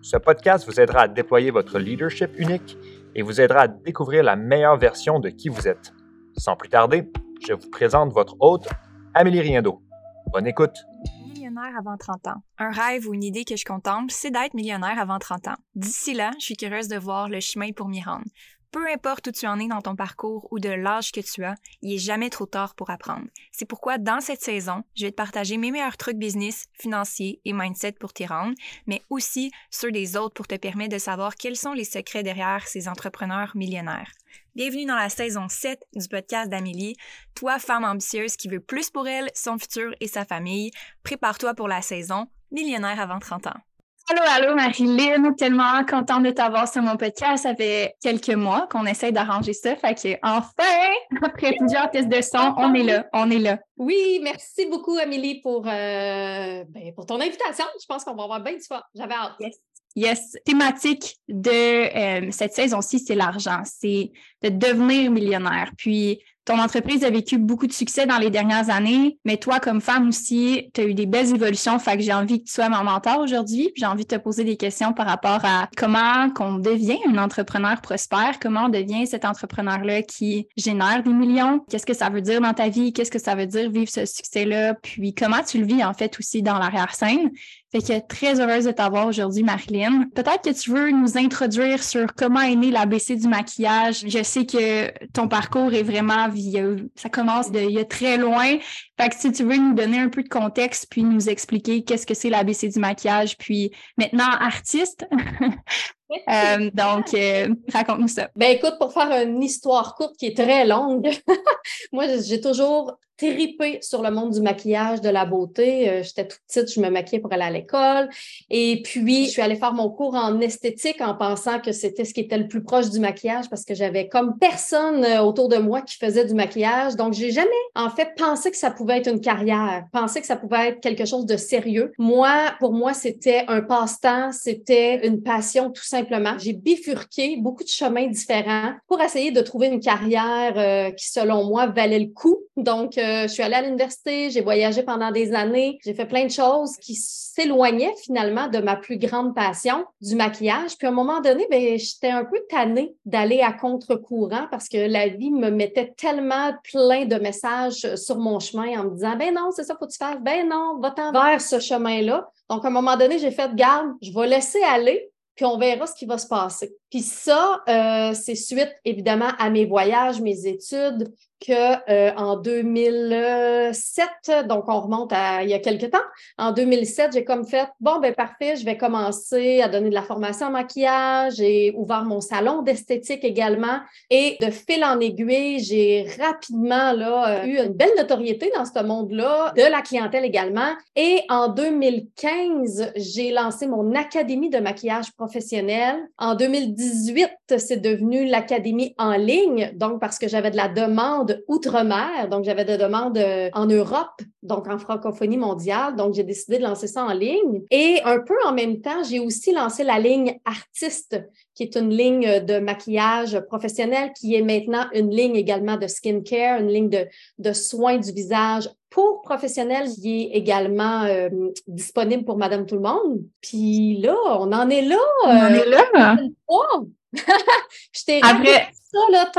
ce podcast vous aidera à déployer votre leadership unique et vous aidera à découvrir la meilleure version de qui vous êtes. Sans plus tarder, je vous présente votre hôte, Amélie Riendo. Bonne écoute. Millionnaire avant 30 ans. Un rêve ou une idée que je contemple, c'est d'être millionnaire avant 30 ans. D'ici là, je suis curieuse de voir le chemin pour m'y rendre. Peu importe où tu en es dans ton parcours ou de l'âge que tu as, il est jamais trop tard pour apprendre. C'est pourquoi dans cette saison, je vais te partager mes meilleurs trucs business, financiers et mindset pour t'y rendre, mais aussi ceux des autres pour te permettre de savoir quels sont les secrets derrière ces entrepreneurs millionnaires. Bienvenue dans la saison 7 du podcast d'Amélie. Toi, femme ambitieuse qui veut plus pour elle, son futur et sa famille, prépare-toi pour la saison Millionnaire avant 30 ans. Allô, allô, Marilyn. Tellement contente de t'avoir sur mon podcast. Ça fait quelques mois qu'on essaye d'arranger ça. Fait que, enfin, après plusieurs tests de son, on est là. On est là. Oui, merci beaucoup, Amélie, pour, euh, ben, pour ton invitation. Je pense qu'on va avoir bien du fun. J'avais hâte. Yes. Yes. Thématique de euh, cette saison-ci, c'est l'argent. C'est de devenir millionnaire. Puis, ton entreprise a vécu beaucoup de succès dans les dernières années, mais toi, comme femme aussi, tu as eu des belles évolutions. Fait que j'ai envie que tu sois mon mentor aujourd'hui. J'ai envie de te poser des questions par rapport à comment qu'on devient un entrepreneur prospère, comment on devient cet entrepreneur-là qui génère des millions. Qu'est-ce que ça veut dire dans ta vie? Qu'est-ce que ça veut dire vivre ce succès-là? Puis comment tu le vis en fait aussi dans l'arrière-scène? Fait que très heureuse de t'avoir aujourd'hui, Marilyn. Peut-être que tu veux nous introduire sur comment est né l'ABC du maquillage. Je sais que ton parcours est vraiment, ça commence de, il y a très loin. Fait que si tu veux nous donner un peu de contexte, puis nous expliquer qu'est-ce que c'est l'ABC du maquillage, puis maintenant artiste. Euh, donc, euh, raconte-nous ça. Ben écoute, pour faire une histoire courte qui est très longue, moi j'ai toujours tripé sur le monde du maquillage, de la beauté. Euh, j'étais toute petite, je me maquillais pour aller à l'école. Et puis, je suis allée faire mon cours en esthétique en pensant que c'était ce qui était le plus proche du maquillage parce que j'avais comme personne euh, autour de moi qui faisait du maquillage. Donc, j'ai jamais, en fait, pensé que ça pouvait être une carrière, pensé que ça pouvait être quelque chose de sérieux. Moi, pour moi, c'était un passe-temps, c'était une passion tout simplement. J'ai bifurqué beaucoup de chemins différents pour essayer de trouver une carrière euh, qui, selon moi, valait le coup. Donc, je suis allée à l'université, j'ai voyagé pendant des années, j'ai fait plein de choses qui s'éloignaient finalement de ma plus grande passion, du maquillage. Puis à un moment donné, ben, j'étais un peu tannée d'aller à contre-courant parce que la vie me mettait tellement plein de messages sur mon chemin en me disant, ben non, c'est ça, faut que tu fasses, ben non, va-t'en vers ce chemin-là. Donc, à un moment donné, j'ai fait, garde, je vais laisser aller, puis on verra ce qui va se passer. Puis ça, euh, c'est suite évidemment à mes voyages, mes études, que euh, en 2007, donc on remonte à il y a quelques temps, en 2007, j'ai comme fait bon ben parfait, je vais commencer à donner de la formation en maquillage, j'ai ouvert mon salon d'esthétique également et de fil en aiguille, j'ai rapidement là euh, eu une belle notoriété dans ce monde-là, de la clientèle également et en 2015, j'ai lancé mon académie de maquillage professionnel. En 2018, c'est devenu l'académie en ligne, donc parce que j'avais de la demande outre-mer. Donc, j'avais des demandes euh, en Europe, donc en francophonie mondiale. Donc, j'ai décidé de lancer ça en ligne. Et un peu en même temps, j'ai aussi lancé la ligne artiste, qui est une ligne de maquillage professionnel, qui est maintenant une ligne également de skincare, une ligne de, de soins du visage pour professionnels qui est également euh, disponible pour Madame Tout le Monde. Puis là, on en est là. On en est là. je t'ai Après... ça, là,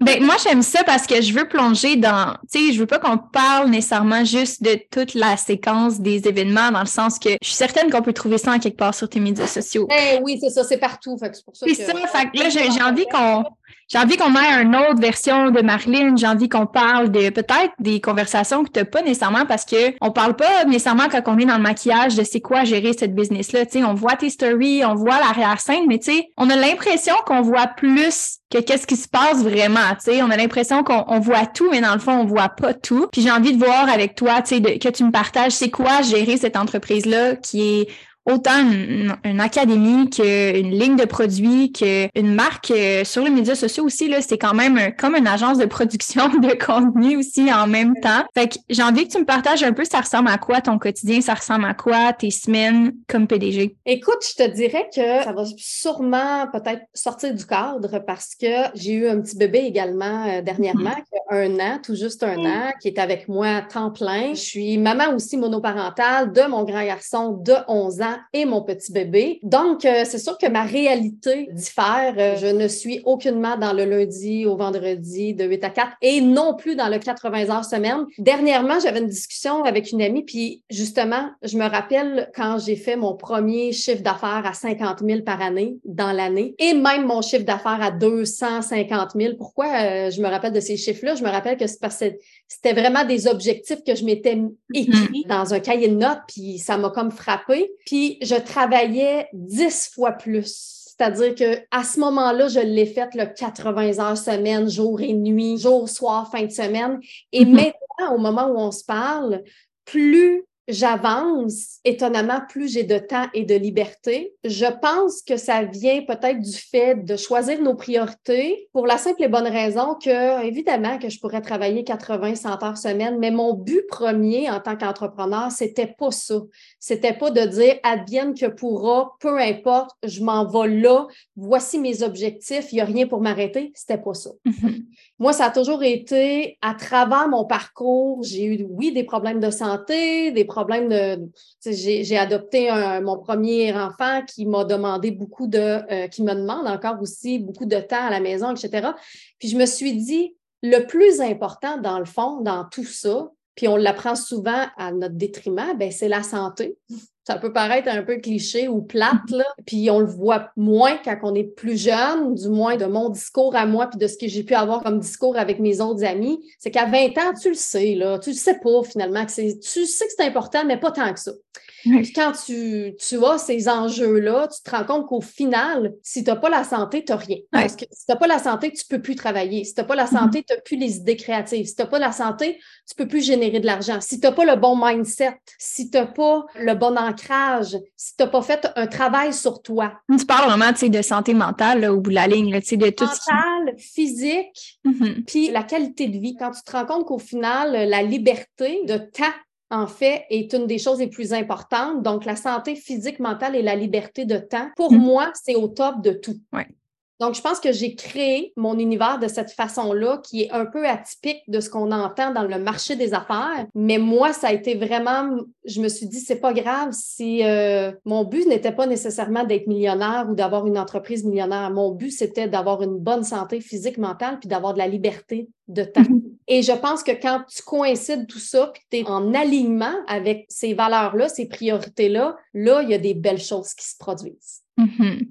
ben, moi, j'aime ça parce que je veux plonger dans, tu sais, je veux pas qu'on parle nécessairement juste de toute la séquence des événements, dans le sens que je suis certaine qu'on peut trouver ça en quelque part sur tes médias sociaux. Eh oui, c'est ça, c'est partout. c'est pour ça que... ça, fait que là, j'ai envie qu'on, j'ai envie qu'on ait une autre version de Marilyn. J'ai envie qu'on parle de peut-être des conversations que tu n'as pas nécessairement parce que on parle pas nécessairement quand on est dans le maquillage de c'est quoi gérer cette business-là. On voit tes stories, on voit l'arrière-scène, mais on a l'impression qu'on voit plus que qu'est-ce qui se passe vraiment. Tu on a l'impression qu'on voit tout, mais dans le fond, on voit pas tout. Puis j'ai envie de voir avec toi, tu que tu me partages c'est quoi gérer cette entreprise-là qui est autant une, académie qu'une ligne de produits, qu'une marque euh, sur les médias sociaux aussi. Là, c'est quand même comme une agence de production de contenu aussi en même temps. Fait que j'ai envie que tu me partages un peu ça ressemble à quoi ton quotidien, ça ressemble à quoi tes semaines comme PDG. Écoute, je te dirais que ça va sûrement peut-être sortir du cadre parce que j'ai eu un petit bébé également euh, dernièrement, mm-hmm. qui a un an, tout juste un mm. an, qui est avec moi à temps plein. Je suis maman aussi monoparentale de mon grand garçon de 11 ans et mon petit bébé. Donc, euh, c'est sûr que ma réalité diffère. Euh, je ne suis aucunement dans le lundi au vendredi de 8 à 4 et non plus dans le 80 heures semaine. Dernièrement, j'avais une discussion avec une amie, puis justement, je me rappelle quand j'ai fait mon premier chiffre d'affaires à 50 000 par année dans l'année et même mon chiffre d'affaires à 250 000. Pourquoi euh, je me rappelle de ces chiffres-là? Je me rappelle que c'est parce que c'était vraiment des objectifs que je m'étais écrit mm. dans un cahier de notes, puis ça m'a comme frappé. Puis je travaillais dix fois plus. C'est-à-dire que à ce moment-là, je l'ai fait le 80 heures semaine, jour et nuit, jour, soir, fin de semaine. Et mm-hmm. maintenant, au moment où on se parle, plus j'avance, étonnamment, plus j'ai de temps et de liberté. Je pense que ça vient peut-être du fait de choisir nos priorités pour la simple et bonne raison que, évidemment, que je pourrais travailler 80, 100 heures semaine, mais mon but premier en tant qu'entrepreneur, c'était pas ça. C'était pas de dire advienne que pourra, peu importe, je m'en vais là, voici mes objectifs, il n'y a rien pour m'arrêter. C'était pas ça. Mm-hmm. Moi, ça a toujours été à travers mon parcours, j'ai eu, oui, des problèmes de santé, des problèmes J'ai adopté mon premier enfant qui m'a demandé beaucoup de. Euh, qui me demande encore aussi beaucoup de temps à la maison, etc. Puis je me suis dit, le plus important, dans le fond, dans tout ça, puis on l'apprend souvent à notre détriment, ben, c'est la santé. Ça peut paraître un peu cliché ou plate, puis on le voit moins quand on est plus jeune, du moins de mon discours à moi, puis de ce que j'ai pu avoir comme discours avec mes autres amis. C'est qu'à 20 ans, tu le sais, là, tu le sais pas finalement, que tu sais que c'est important, mais pas tant que ça. Puis quand tu, tu as ces enjeux-là, tu te rends compte qu'au final, si tu n'as pas la santé, tu n'as rien. Parce que si tu n'as pas la santé, tu ne peux plus travailler. Si tu n'as pas la mm-hmm. santé, tu n'as plus les idées créatives. Si tu n'as pas la santé, tu ne peux plus générer de l'argent. Si tu n'as pas le bon mindset, si tu n'as pas le bon ancrage, si tu n'as pas fait un travail sur toi. Tu parles vraiment de santé mentale au bout de la ligne, là, de tout Mentale, physique, mm-hmm. puis la qualité de vie. Quand tu te rends compte qu'au final, la liberté de temps en fait, est une des choses les plus importantes. Donc, la santé physique, mentale et la liberté de temps, pour mm. moi, c'est au top de tout. Donc, je pense que j'ai créé mon univers de cette façon-là, qui est un peu atypique de ce qu'on entend dans le marché des affaires. Mais moi, ça a été vraiment, je me suis dit, c'est pas grave si euh, mon but n'était pas nécessairement d'être millionnaire ou d'avoir une entreprise millionnaire. Mon but, c'était d'avoir une bonne santé physique, mentale, puis d'avoir de la liberté de temps. Mm-hmm. Et je pense que quand tu coïncides tout ça, puis tu es en alignement avec ces valeurs-là, ces priorités-là, là, il y a des belles choses qui se produisent. Mm-hmm.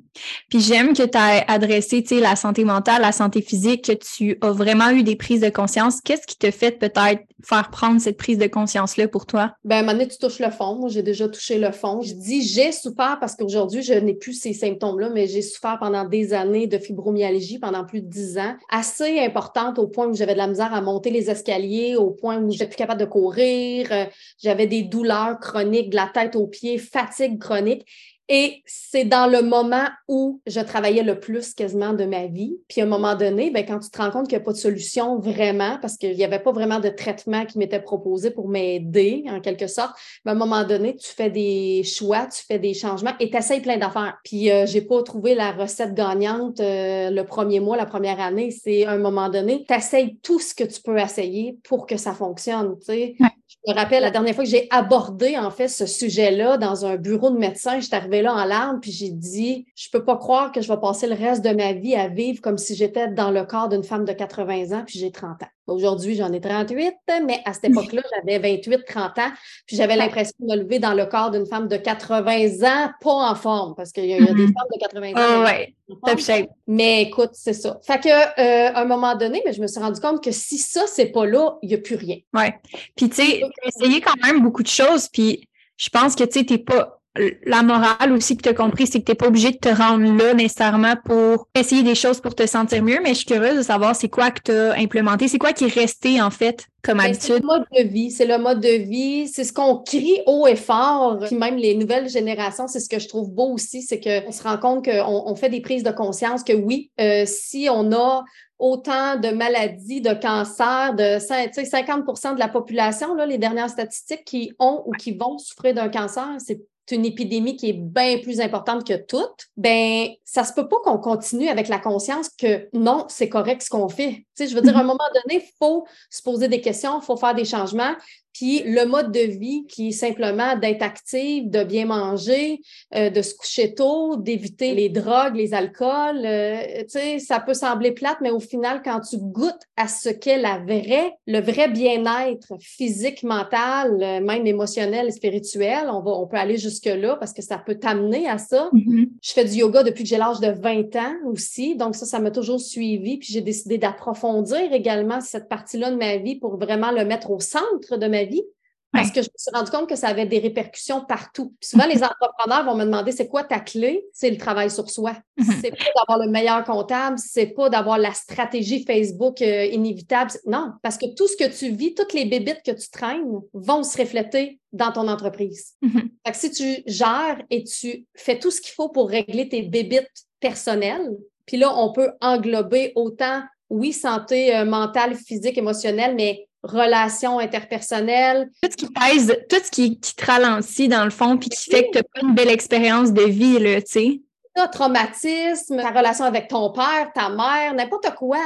Puis j'aime que tu as adressé la santé mentale, la santé physique, que tu as vraiment eu des prises de conscience. Qu'est-ce qui te fait peut-être faire prendre cette prise de conscience-là pour toi? Ben, à tu touches le fond. Moi, j'ai déjà touché le fond. Je dis j'ai souffert parce qu'aujourd'hui, je n'ai plus ces symptômes-là, mais j'ai souffert pendant des années de fibromyalgie, pendant plus de dix ans, assez importante au point où j'avais de la misère à monter les escaliers, au point où j'étais plus capable de courir. Euh, j'avais des douleurs chroniques de la tête aux pieds, fatigue chronique. Et c'est dans le moment où je travaillais le plus quasiment de ma vie. Puis à un moment donné, ben, quand tu te rends compte qu'il n'y a pas de solution vraiment, parce qu'il n'y avait pas vraiment de traitement qui m'était proposé pour m'aider en quelque sorte, ben, à un moment donné, tu fais des choix, tu fais des changements et tu essayes plein d'affaires. Puis euh, j'ai pas trouvé la recette gagnante euh, le premier mois, la première année. C'est à un moment donné, tu essayes tout ce que tu peux essayer pour que ça fonctionne. Tu sais. Me rappelle la dernière fois que j'ai abordé en fait ce sujet-là dans un bureau de médecin, j'étais arrivée là en larmes puis j'ai dit je peux pas croire que je vais passer le reste de ma vie à vivre comme si j'étais dans le corps d'une femme de 80 ans puis j'ai 30 ans. Aujourd'hui, j'en ai 38, mais à cette époque-là, j'avais 28, 30 ans, puis j'avais l'impression de me lever dans le corps d'une femme de 80 ans, pas en forme, parce qu'il y, a des mm-hmm. femmes de 80 ans. Oh, ouais. Top shape. Mais écoute, c'est ça. Fait que, euh, à un moment donné, mais je me suis rendu compte que si ça, c'est pas là, il n'y a plus rien. Ouais. Puis, tu sais, essayé quand même beaucoup de choses, puis je pense que, tu sais, t'es pas la morale aussi que tu as compris, c'est que tu n'es pas obligé de te rendre là nécessairement pour essayer des choses pour te sentir mieux, mais je suis curieuse de savoir c'est quoi que tu as implémenté, c'est quoi qui est resté en fait comme habitude. C'est le mode de vie, c'est le mode de vie, c'est ce qu'on crie haut et fort. Puis même les nouvelles générations, c'est ce que je trouve beau aussi, c'est qu'on se rend compte qu'on on fait des prises de conscience que oui, euh, si on a autant de maladies, de cancers, de 50% de la population, là, les dernières statistiques qui ont ou qui vont souffrir d'un cancer, c'est une épidémie qui est bien plus importante que toute, ben ça se peut pas qu'on continue avec la conscience que non, c'est correct ce qu'on fait. Tu sais, je veux dire, à un mm-hmm. moment donné, il faut se poser des questions, il faut faire des changements. Puis le mode de vie qui est simplement d'être active, de bien manger, euh, de se coucher tôt, d'éviter les drogues, les alcools, euh, tu sais, ça peut sembler plate, mais au final, quand tu goûtes à ce qu'est la vraie, le vrai bien-être physique, mental, euh, même émotionnel et spirituel, on, va, on peut aller jusque-là parce que ça peut t'amener à ça. Mm-hmm. Je fais du yoga depuis que j'ai l'âge de 20 ans aussi, donc ça, ça m'a toujours suivi. Puis j'ai décidé d'approfondir également cette partie-là de ma vie pour vraiment le mettre au centre de ma vie parce que je me suis rendu compte que ça avait des répercussions partout. souvent, les entrepreneurs vont me demander c'est quoi ta clé? C'est le travail sur soi. Mhm. C'est pas d'avoir le meilleur comptable, c'est pas d'avoir la stratégie Facebook euh, inévitable. Non, parce que tout ce que tu vis, toutes les bébites que tu traînes vont se refléter dans ton entreprise. Mhm. Fait que si tu gères et tu fais tout ce qu'il faut pour régler tes bébites personnelles, puis là, on peut englober autant, oui, santé euh, mentale, physique, émotionnelle, mais relations interpersonnelles. Tout ce qui pèse, tout ce qui, te ralentit dans le fond, puis qui fait que tu n'as pas une belle expérience de vie, là, tu sais. traumatisme, ta relation avec ton père, ta mère, n'importe quoi.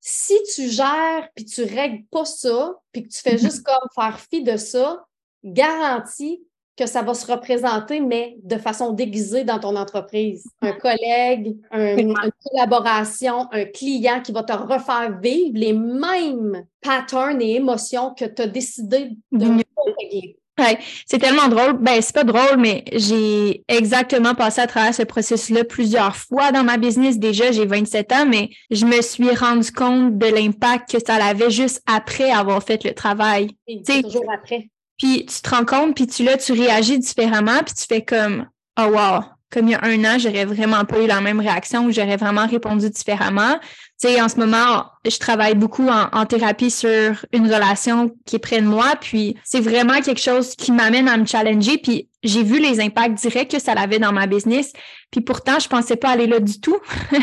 Si tu gères puis tu règles pas ça, puis que tu fais mm-hmm. juste comme faire fi de ça, garantie que ça va se représenter, mais de façon déguisée dans ton entreprise. Un collègue, une collaboration, un client qui va te refaire vivre les mêmes patterns et émotions que tu as décidé de régler. c'est tellement drôle. Ben, c'est pas drôle, mais j'ai exactement passé à travers ce processus-là plusieurs fois dans ma business. Déjà, j'ai 27 ans, mais je me suis rendu compte de l'impact que ça avait juste après avoir fait le travail. toujours après. Puis tu te rends compte, puis tu là, tu réagis différemment, puis tu fais comme Oh wow, comme il y a un an, j'aurais vraiment pas eu la même réaction ou j'aurais vraiment répondu différemment. Tu sais, en ce moment, je travaille beaucoup en, thérapie sur une relation qui est près de moi, puis c'est vraiment quelque chose qui m'amène à me challenger, puis j'ai vu les impacts directs que ça avait dans ma business, puis pourtant, je pensais pas aller là du tout. tu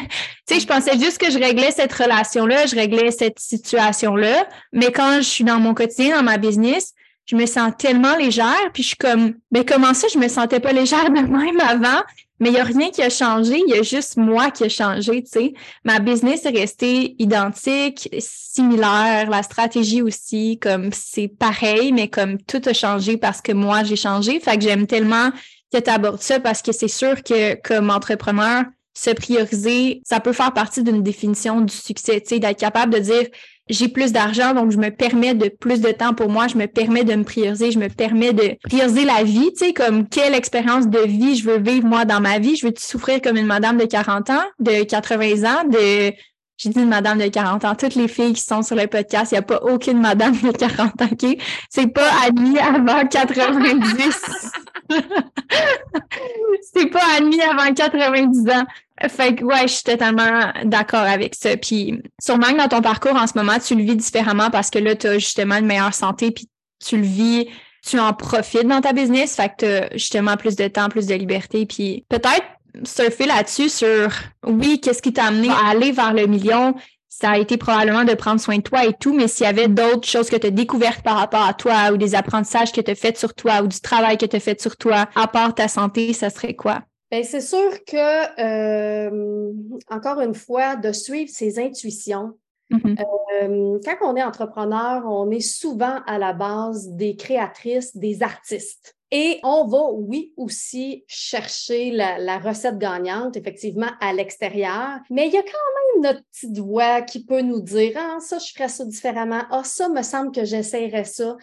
sais, je pensais juste que je réglais cette relation-là, je réglais cette situation-là, mais quand je suis dans mon quotidien, dans ma business, je me sens tellement légère, puis je suis comme, ben comment ça, je me sentais pas légère de même avant, mais il n'y a rien qui a changé, il y a juste moi qui a changé, tu sais. Ma business est restée identique, similaire, la stratégie aussi, comme c'est pareil, mais comme tout a changé parce que moi, j'ai changé. Fait que j'aime tellement que tu abordes ça parce que c'est sûr que comme entrepreneur, se prioriser, ça peut faire partie d'une définition du succès, tu sais, d'être capable de dire j'ai plus d'argent, donc je me permets de plus de temps pour moi, je me permets de me prioriser, je me permets de prioriser la vie, tu sais, comme quelle expérience de vie je veux vivre moi dans ma vie. Je veux souffrir comme une madame de 40 ans, de 80 ans, de j'ai dit une madame de 40 ans. Toutes les filles qui sont sur le podcast, il n'y a pas aucune madame de 40 ans, OK? C'est pas admis avant 90. c'est pas admis avant 90 ans. Fait que ouais, je suis totalement d'accord avec ça. Puis sûrement que dans ton parcours en ce moment, tu le vis différemment parce que là, tu as justement une meilleure santé, puis tu le vis, tu en profites dans ta business. Fait que tu as justement plus de temps, plus de liberté. Puis peut-être surfer là-dessus sur oui, qu'est-ce qui t'a amené à aller vers le million? Ça a été probablement de prendre soin de toi et tout, mais s'il y avait d'autres choses que tu as découvertes par rapport à toi ou des apprentissages que tu as fait sur toi ou du travail que tu as fait sur toi, à part ta santé, ça serait quoi? Bien, c'est sûr que, euh, encore une fois, de suivre ses intuitions. Mm-hmm. Euh, quand on est entrepreneur, on est souvent à la base des créatrices, des artistes. Et on va, oui, aussi chercher la, recette gagnante, effectivement, à l'extérieur. Mais il y a quand même notre petite voix qui peut nous dire Ah, ça, je ferais ça différemment. Ah, ça, me semble que j'essayerais ça.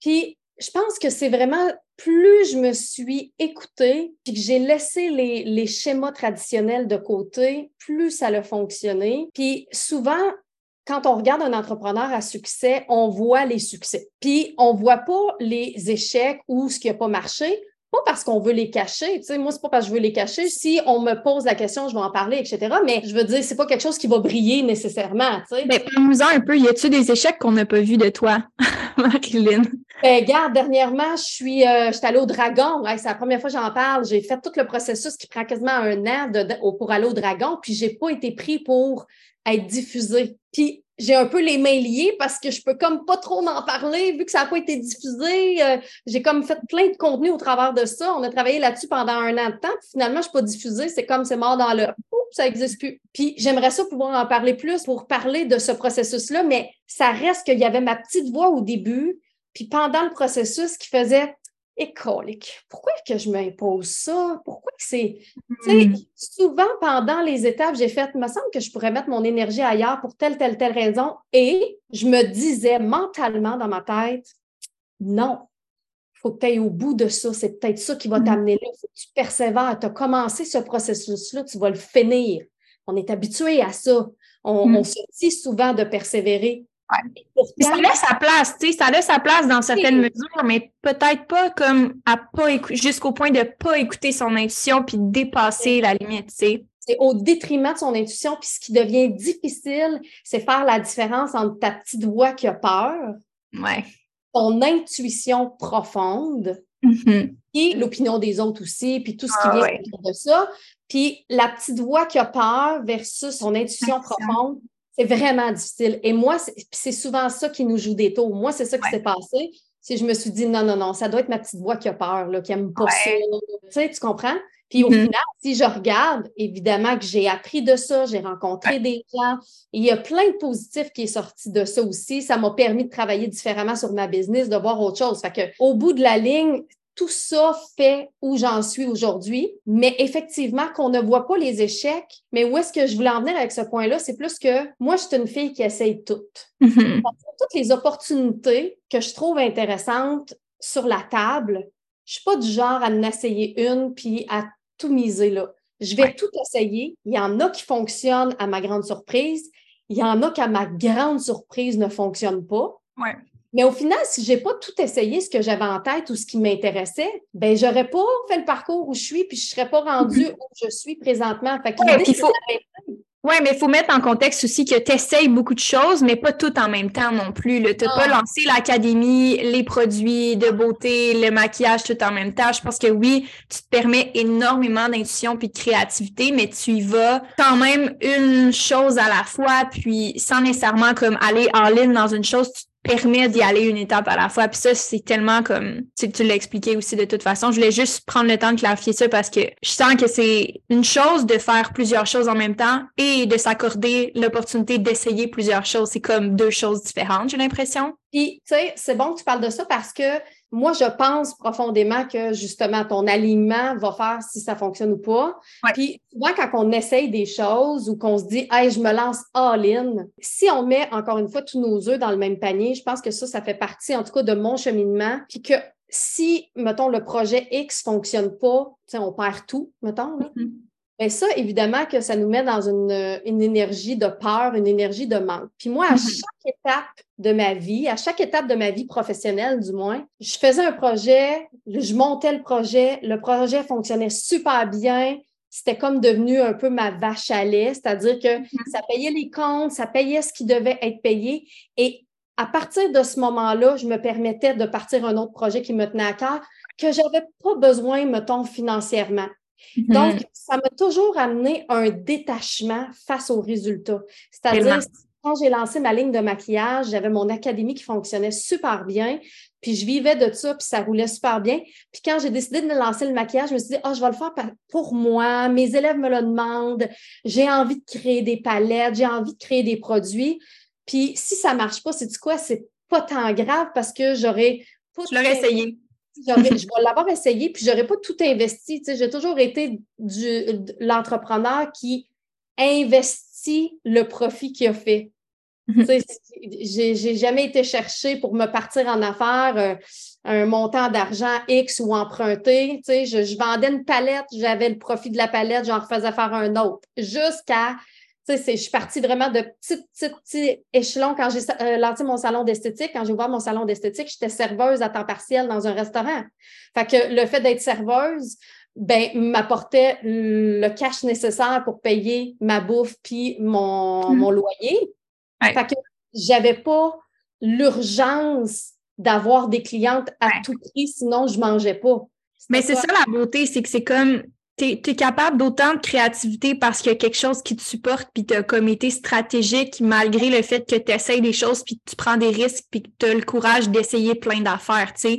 Puis, je pense que c'est vraiment plus je me suis écoutée puis que j'ai laissé les, les, schémas traditionnels de côté, plus ça a fonctionné. Puis souvent, quand on regarde un entrepreneur à succès, on voit les succès. Puis on voit pas les échecs ou ce qui n'a pas marché. pas parce qu'on veut les cacher. Tu sais, moi, c'est pas parce que je veux les cacher. Si on me pose la question, je vais en parler, etc. Mais je veux dire, c'est pas quelque chose qui va briller nécessairement. Tu sais. Mais parle-nous-en un peu. Y a-tu des échecs qu'on n'a pas vus de toi, Marilyn? Ben, regarde, dernièrement, je suis, euh, allée au Dragon. c'est la première fois que j'en parle. J'ai fait tout le processus qui prend quasiment un an pour aller au Dragon, puis j'ai pas été pris pour être diffusé. Puis j'ai un peu les mains liées parce que je peux comme pas trop m'en parler vu que ça n'a pas été diffusé. Euh, j'ai comme fait plein de contenu au travers de ça. On a travaillé là-dessus pendant un an de temps. Puis finalement, je suis pas diffusée. C'est comme c'est mort dans le ça n'existe plus. Puis j'aimerais ça pouvoir en parler plus pour parler de ce processus-là, mais ça reste qu'il y avait ma petite voix au début, puis pendant le processus qui faisait écolique. Pourquoi que je m'impose ça? Pourquoi que c'est. Hmm. Souvent, pendant les étapes, j'ai fait, il me semble que je pourrais mettre mon énergie ailleurs pour telle, telle, telle raison. Et je me disais mentalement dans ma tête, non, il faut que tu ailles au bout de ça. C'est peut-être ça qui va hmm. t'amener là. Il faut que tu persévères. Tu as commencé ce processus-là, tu vas le finir. On est habitué à ça. On, hmm. on se dit souvent de persévérer. Ça laisse sa place, tu sais, ça laisse sa place dans certaines mesures, mais peut-être pas comme à pas jusqu'au point de pas écouter son intuition puis dépasser la limite, tu sais. C'est au détriment de son intuition, puis ce qui devient difficile, c'est faire la différence entre ta petite voix qui a peur, ouais. ton intuition profonde, mm-hmm. et l'opinion des autres aussi, puis tout ce qui ah, vient de ça, puis la petite voix qui a peur versus son intuition profonde, c'est vraiment difficile. Et moi, c'est souvent ça qui nous joue des tours. Moi, c'est ça qui s'est passé. Si je me suis dit, non, non, non, ça doit être ma petite voix qui a peur, là, qui aime pas ça. Tu sais, tu comprends? Puis au mm-hmm. final, si je regarde, évidemment que j'ai appris de ça, j'ai rencontré des gens. Et il y a plein de positifs qui est sorti de ça aussi. Ça m'a permis de travailler différemment sur ma business, de voir autre chose. Fait que, au bout de la ligne, tout ça fait où j'en suis aujourd'hui, mais effectivement qu'on ne voit pas les échecs. Mais où est-ce que je voulais en venir avec ce point-là? C'est plus que moi, je suis une fille qui essaye toutes. Mm-hmm. Toutes les opportunités que je trouve intéressantes sur la table, je suis pas du genre à en essayer une puis à tout miser là. Je vais tout essayer. Il y en a qui fonctionnent à ma grande surprise. Il y en a qui, à ma grande surprise, ne fonctionnent pas. Ouais. Mais au final, si j'ai pas tout essayé ce que j'avais en tête ou ce qui m'intéressait, ben j'aurais pas fait le parcours où je suis, puis je serais pas rendue où je suis présentement. Fait faut... Oui, mais il faut mettre en contexte aussi que tu essayes beaucoup de choses, mais pas tout en même temps non plus. Tu n'as pas lancé l'académie, les produits de beauté, le maquillage tout en même temps. Je pense que oui, tu te permets énormément d'intuition puis de créativité, mais tu y vas quand même une chose à la fois, puis sans nécessairement comme aller en ligne dans une chose, tu permet d'y aller une étape à la fois. Puis ça, c'est tellement comme, tu, tu l'as expliqué aussi de toute façon. Je voulais juste prendre le temps de clarifier ça parce que je sens que c'est une chose de faire plusieurs choses en même temps et de s'accorder l'opportunité d'essayer plusieurs choses. C'est comme deux choses différentes, j'ai l'impression. Puis, tu sais, c'est bon que tu parles de ça parce que moi, je pense profondément que justement ton alignement va faire si ça fonctionne ou pas. Puis souvent, quand on essaye des choses ou qu'on se dit, hey, je me lance all-in, si on met encore une fois tous nos œufs dans le même panier, je pense que ça, ça fait partie en tout cas de mon cheminement. Puis que si, mettons, le projet X fonctionne pas, on perd tout, mettons. Là. Mm-hmm. Bien, ça, évidemment, que ça nous met dans une, une, énergie de peur, une énergie de manque. Puis moi, à mm-hmm. chaque étape de ma vie, à chaque étape de ma vie professionnelle, du moins, je faisais un projet, je montais le projet, le projet fonctionnait super bien. C'était comme devenu un peu ma vache à lait, c'est-à-dire que mm-hmm. ça payait les comptes, ça payait ce qui devait être payé. Et à partir de ce moment-là, je me permettais de partir un autre projet qui me tenait à cœur, que j'avais pas besoin, mettons, financièrement. Donc, mm-hmm. ça m'a toujours amené un détachement face aux résultats. C'est-à-dire, quand j'ai lancé ma ligne de maquillage, j'avais mon académie qui fonctionnait super bien, puis je vivais de ça, puis ça roulait super bien. Puis quand j'ai décidé de lancer le maquillage, je me suis dit, oh, je vais le faire pour moi, mes élèves me le demandent, j'ai envie de créer des palettes, j'ai envie de créer des produits. Puis si ça ne marche pas, c'est quoi? C'est pas tant grave parce que j'aurais pas. Je l'aurais essayé je vais l'avoir essayé, puis j'aurais pas tout investi. j'ai toujours été du, l'entrepreneur qui investit le profit qu'il a fait. Mhm. j'ai, jamais été chercher pour me partir en affaires euh, un montant d'argent X ou emprunté. je, je vendais une palette, j'avais le profit de la palette, j'en refaisais faire un autre. Jusqu'à je suis partie vraiment de petit, petit, petit échelon quand j'ai euh, lancé mon salon d'esthétique. Quand j'ai ouvert mon salon d'esthétique, j'étais serveuse à temps partiel dans un restaurant. Fait que le fait d'être serveuse, ben, m'apportait le cash nécessaire pour payer ma bouffe puis mon, mmh. mon loyer. Fait que j'avais pas l'urgence d'avoir des clientes à tout prix, sinon je mangeais pas. Mais c'est ça la beauté, c'est que c'est comme tu es, capable d'autant de créativité parce qu'il y a quelque chose qui te supporte, puis tu as comme été stratégique malgré le fait que tu essayes des choses, puis que tu prends des risques, puis que tu as le courage d'essayer plein d'affaires. sais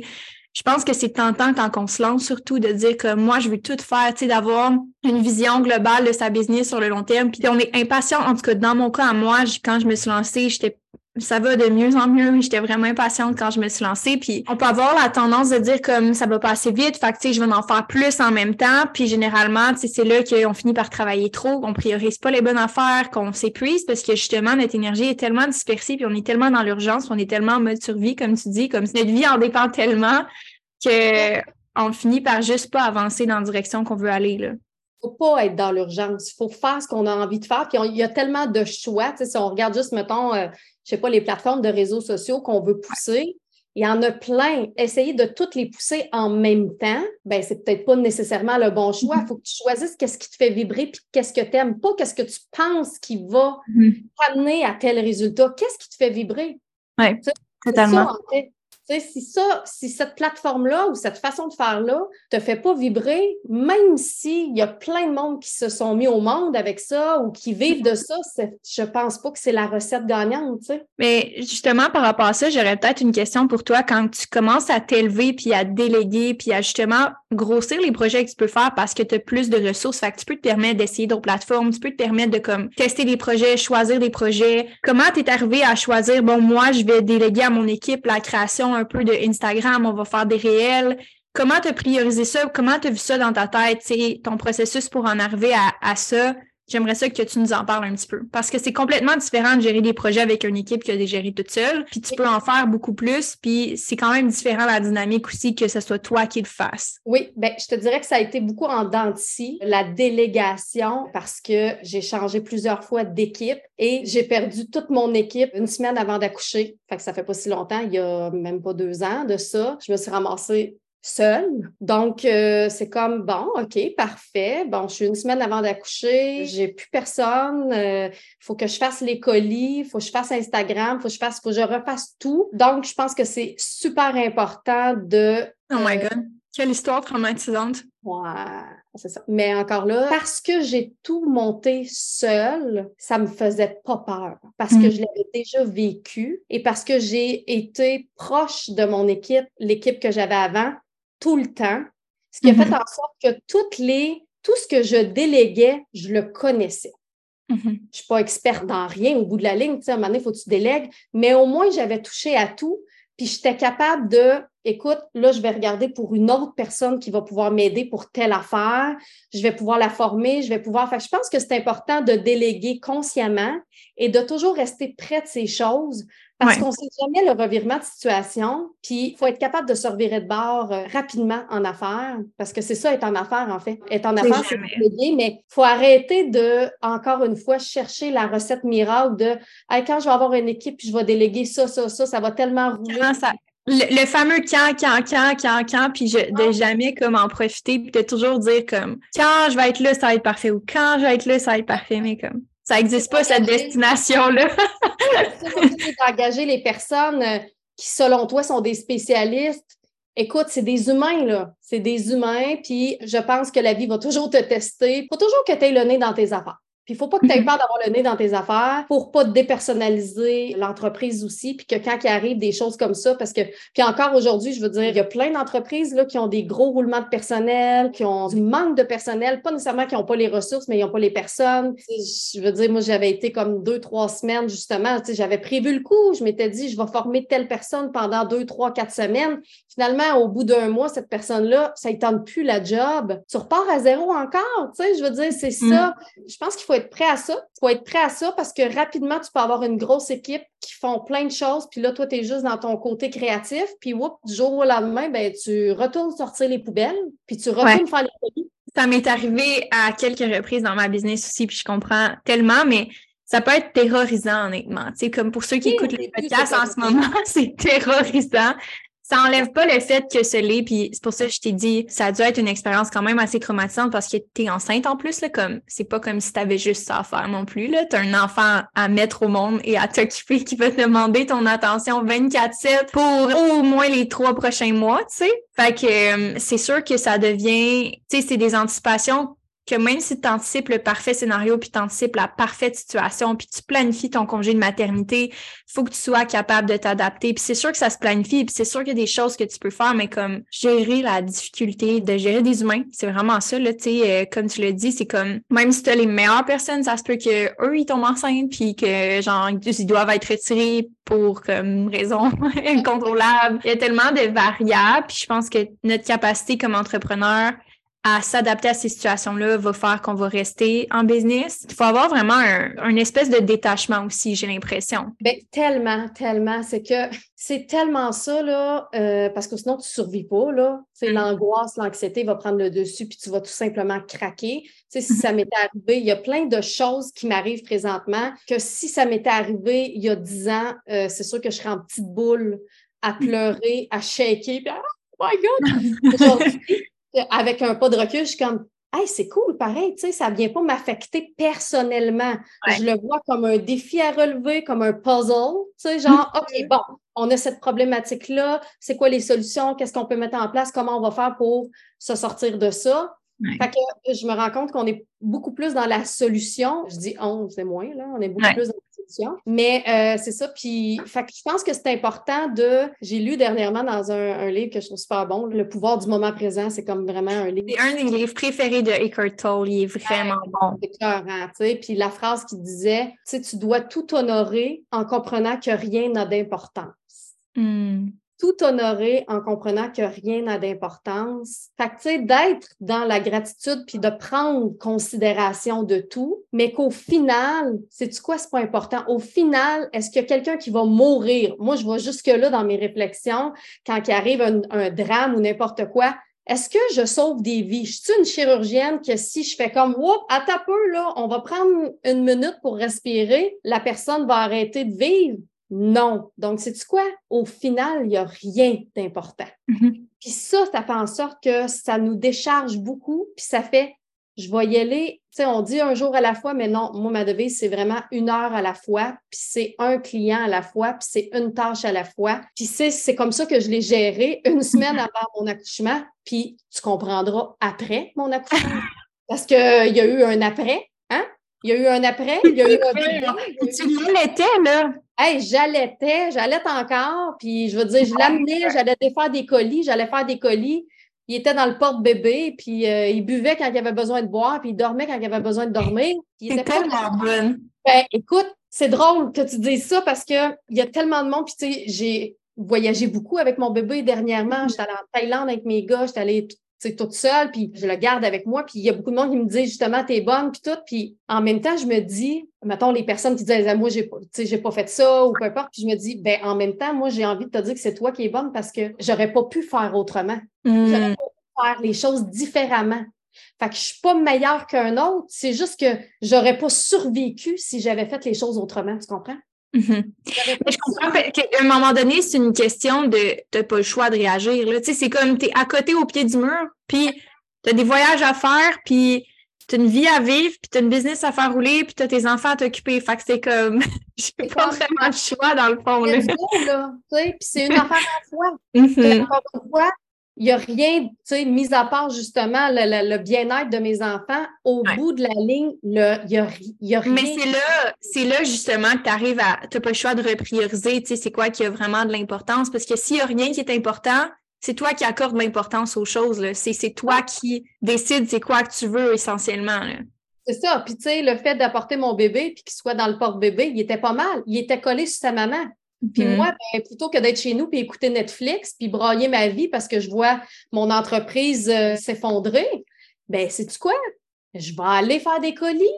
Je pense que c'est tentant quand on se lance, surtout de dire que moi, je veux tout faire, d'avoir une vision globale de sa business sur le long terme. Puis on est impatient, en tout cas, dans mon cas, à moi, quand je me suis lancée, j'étais ça va de mieux en mieux. J'étais vraiment impatiente quand je me suis lancée. Puis on peut avoir la tendance de dire comme ça va passer vite, fait que tu sais, je vais en faire plus en même temps. Puis généralement, tu sais, c'est là qu'on finit par travailler trop, qu'on priorise pas les bonnes affaires, qu'on s'épuise parce que justement, notre énergie est tellement dispersée, puis on est tellement dans l'urgence, on est tellement en mode survie, comme tu dis, comme notre vie en dépend tellement que on finit par juste pas avancer dans la direction qu'on veut aller. Là faut pas être dans l'urgence. Il faut faire ce qu'on a envie de faire. Puis il y a tellement de choix. Tu sais, si on regarde juste, mettons, euh, je sais pas, les plateformes de réseaux sociaux qu'on veut pousser, il y en a plein. Essayer de toutes les pousser en même temps, ben c'est peut-être pas nécessairement le bon choix. Il mm-hmm. faut que tu choisisses qu'est-ce qui te fait vibrer puis qu'est-ce que tu aimes, pas qu'est-ce que tu penses qui va mm-hmm. t'amener à tel résultat. Qu'est-ce qui te fait vibrer? Oui, totalement si ça, si cette plateforme-là ou cette façon de faire-là te fait pas vibrer, même s'il y a plein de monde qui se sont mis au monde avec ça ou qui vivent de ça, je pense pas que c'est la recette gagnante. Mais justement, par rapport à ça, j'aurais peut-être une question pour toi. Quand tu commences à t'élever puis à déléguer puis à justement grossir les projets que tu peux faire parce que tu as plus de ressources, fait que tu peux te permettre d'essayer d'autres plateformes, tu peux te permettre de comme tester des projets, choisir des projets. Comment tu es arrivé à choisir, bon, moi, je vais déléguer à mon équipe la création un peu de Instagram, on va faire des réels. Comment tu as priorisé ça? Comment tu as vu ça dans ta tête, ton processus pour en arriver à ça? J'aimerais ça que tu nous en parles un petit peu. Parce que c'est complètement différent de gérer des projets avec une équipe que de gérer toute seule. Puis tu peux en faire beaucoup plus. Puis c'est quand même différent la dynamique aussi que ce soit toi qui le fasses. Oui, ben je te dirais que ça a été beaucoup en denti, la délégation, parce que j'ai changé plusieurs fois d'équipe et j'ai perdu toute mon équipe une semaine avant d'accoucher. Fait que ça fait pas si longtemps, il y a même pas deux ans de ça. Je me suis ramassée seule. Donc, euh, c'est comme, bon, OK, parfait. Bon, je suis une semaine avant d'accoucher, j'ai plus personne. Il euh, faut que je fasse les colis, il faut que je fasse Instagram, il faut que je fasse, faut que je refasse tout. Donc, je pense que c'est super important de... oh my euh, God! Quelle histoire traumatisante! Ouais, c'est ça. Mais encore là, parce que j'ai tout monté seule, ça me faisait pas peur. Parce que mm. je l'avais déjà vécu et parce que j'ai été proche de mon équipe, l'équipe que j'avais avant, tout le temps, ce qui a fait mm-hmm. en sorte que toutes les, tout ce que je déléguais, je le connaissais. Mm-hmm. Je ne suis pas experte dans rien au bout de la ligne, tu sais, à un moment donné, il faut que tu délègues, mais au moins j'avais touché à tout, puis j'étais capable de, écoute, là, je vais regarder pour une autre personne qui va pouvoir m'aider pour telle affaire, je vais pouvoir la former, je vais pouvoir. Fait je pense que c'est important de déléguer consciemment et de toujours rester près de ces choses parce qu'on ne sait jamais le revirement de situation. Puis, il faut être capable de se revirer de bord euh, rapidement en affaires, parce que c'est ça, être en affaires, en fait. Être en affaires, c'est déléguer, mais il faut arrêter de, encore une fois, chercher la recette miracle de quand je vais avoir une équipe, puis je vais déléguer ça, ça, ça, ça va tellement rouler. Le, fameux quand, quand, quand, quand, quand, puis de ah. jamais comme en profiter, puis de toujours dire comme quand je vais être là, ça va être parfait, ou quand je vais être là, ça va être parfait, mais comme ça n'existe pas, cette destination-là. c'est d'engager les personnes euh, qui, selon toi, sont des spécialistes. Écoute, c'est des humains, là. C'est des humains, puis je pense que la vie va toujours te tester. Il faut toujours que tu aies le nez dans tes affaires. Puis il faut pas que tu aies mhm. peur d'avoir le nez dans tes affaires pour pas dépersonnaliser l'entreprise aussi, puis que quand il arrive des choses comme ça, parce que, puis encore aujourd'hui, je veux dire, il y a plein d'entreprises là, qui ont des gros roulements de personnel, qui ont du manque de personnel, pas nécessairement qui n'ont pas les ressources, mais ils n'ont pas les personnes. Je veux dire, moi, j'avais été comme deux, trois semaines, justement, j'avais prévu le coup, je m'étais dit, je vais former telle personne pendant deux, trois, quatre semaines. Finalement, au bout d'un mois, cette personne-là, ça ne tente plus la job. Tu repars à zéro encore, tu sais, je veux dire, c'est mm. ça. Je pense qu'il faut être prêt à ça. Il faut être prêt à ça parce que rapidement, tu peux avoir une grosse équipe qui font plein de choses, puis là, toi, tu es juste dans ton côté créatif, puis whoop, du jour au lendemain, ben, tu retournes sortir les poubelles, puis tu retournes faire les colis. Ça m'est arrivé à quelques reprises dans ma business aussi, puis je comprends tellement, mais ça peut être terrorisant, honnêtement. Tu sais, comme pour ceux qui écoutent les podcasts en ce moment, c'est terrorisant ça enlève pas le fait que ce l'est, puis c'est pour ça que je t'ai dit, ça a dû être une expérience quand même assez traumatisante parce que tu es enceinte en plus, là, comme c'est pas comme si tu avais juste ça à faire non plus. Tu as un enfant à mettre au monde et à t'occuper qui va te demander ton attention 24-7 pour au moins les trois prochains mois, tu sais. Fait que euh, c'est sûr que ça devient, tu sais, c'est des anticipations que même si tu anticipes le parfait scénario, puis tu anticipes la parfaite situation, puis tu planifies ton congé de maternité, il faut que tu sois capable de t'adapter. Puis c'est sûr que ça se planifie, puis c'est sûr qu'il y a des choses que tu peux faire, mais comme gérer la difficulté de gérer des humains, c'est vraiment ça, là, tu sais, euh, comme tu l'as dit, c'est comme, même si tu as les meilleures personnes, ça se peut que eux ils tombent enceintes, puis que, genre, ils doivent être retirés pour comme raison incontrôlable. Il y a tellement de variables, puis je pense que notre capacité comme entrepreneur à s'adapter à ces situations-là va faire qu'on va rester en business. Il faut avoir vraiment un, espèce de détachement aussi, j'ai l'impression. Bien, tellement, tellement. C'est que c'est tellement ça, là, euh, parce que sinon, tu ne survis pas, là. Mm. l'angoisse, l'anxiété va prendre le dessus, puis tu vas tout simplement craquer. Tu sais, si ça m'était arrivé, il y a plein de choses qui m'arrivent présentement que si ça m'était arrivé il y a dix ans, euh, c'est sûr que je serais en petite boule à pleurer, à shaker, puis oh my God! avec un pas de recul, je suis comme Hey, c'est cool, pareil, tu sais, ça ne vient pas m'affecter personnellement. Je le vois comme un défi à relever, comme un puzzle, tu sais, genre, OK, mm-hmm. bon, on a cette problématique-là, c'est quoi les solutions, qu'est-ce qu'on peut mettre en place, comment on va faire pour se sortir de ça? Fait que je me rends compte qu'on est beaucoup plus dans la solution. Je dis on, c'est moins, là, on est beaucoup plus dans mais euh, c'est ça. Puis, je pense que c'est important de. J'ai lu dernièrement dans un, livre que je trouve super bon, Le pouvoir du moment présent. C'est comme vraiment un livre. C'est un des livres préférés de Eckhart Tolle. Il est vraiment bon. C'est clair, tu sais. Puis la phrase qui disait, tu sais, tu dois tout honorer en comprenant que rien n'a d'importance. Hmm tout honorer en comprenant que rien n'a d'importance. Fait tu sais, d'être dans la gratitude puis de prendre considération de tout, mais qu'au final, c'est-tu quoi, c'est pas important? Au final, est-ce qu'il y a quelqu'un qui va mourir? Moi, je vois jusque-là dans mes réflexions, quand il arrive un, drame ou n'importe quoi, est-ce que je sauve des vies? Je suis une chirurgienne que si je fais comme, whoop, à ta là, on va prendre une minute pour respirer, la personne va arrêter de vivre? Non. Donc, c'est quoi? Au final, il n'y a rien d'important. Mm-hmm. Puis ça, ça fait en sorte que ça nous décharge beaucoup, puis ça fait, je vais y aller, tu sais, on dit un jour à la fois, mais non, moi, ma devise, c'est vraiment une heure à la fois, puis c'est un client à la fois, puis c'est une tâche à la fois. Puis c'est comme ça que je l'ai géré une semaine avant mon accouchement, puis tu comprendras après mon accouchement. Parce qu'il y a eu un après, hein? Il y a eu un après, il y a eu un Tu l'allaitais, là. Hey, j'allaitais, j'allaite encore, puis je veux dire, je l'amenais, j'allais faire des colis, j'allais faire des colis. Il était dans le porte-bébé, puis euh, il buvait quand il avait besoin de boire, puis il dormait quand il avait besoin de dormir. C'est tellement bon. Ben, écoute, c'est drôle que tu dises ça parce qu'il y a tellement de monde, puis tu sais, j'ai voyagé beaucoup avec mon bébé dernièrement. J'étais allée en Thaïlande avec mes gars, j'étais allée toute seule, puis je le garde avec moi, puis il y a beaucoup de monde qui me dit justement, t'es bonne, puis tout, puis en même temps, je me dis, mettons, les personnes qui disent, moi, j'ai pas, j'ai pas fait ça, ou peu importe, puis je me dis, ben en même temps, moi, j'ai envie de te dire que c'est toi qui es bonne parce que j'aurais pas pu faire autrement. Hmm. J'aurais pas pu faire les choses différemment. Fait que je suis pas meilleure qu'un autre, c'est juste que j'aurais pas survécu si j'avais fait les choses autrement, tu comprends? Mhm. je comprends qu'à un moment donné, c'est une question de n'as pas le choix de réagir. C'est comme tu es à côté au pied du mur, puis tu as des voyages à faire, puis tu as une vie à vivre, puis tu as une business à faire rouler, puis tu as tes enfants à t'occuper. Fait que c'est comme, je n'ai pas vraiment le choix dans le fond. Puis c'est une affaire à la fois. Mm il n'y a rien, tu sais, mis à part justement le, bien-être de mes enfants, au bout de la ligne, il n'y a, y a rien. Mais c'est là, c'est là justement que tu arrives à, tu n'as pas le choix de reprioriser, tu sais, c'est quoi qui a vraiment de l'importance, parce que s'il n'y a rien qui est important, c'est toi qui accordes l'importance aux choses, c'est toi qui décides c'est quoi que tu veux essentiellement. C'est ça. Puis, tu sais, le fait d'apporter mon bébé puis qu'il soit dans le porte-bébé, il était pas mal. Il était collé sur sa maman. Puis mm-hmm. moi, ben, plutôt que d'être chez nous puis écouter Netflix puis brailler ma vie parce que je vois mon entreprise euh, s'effondrer, ben c'est quoi? Je vais aller faire des colis.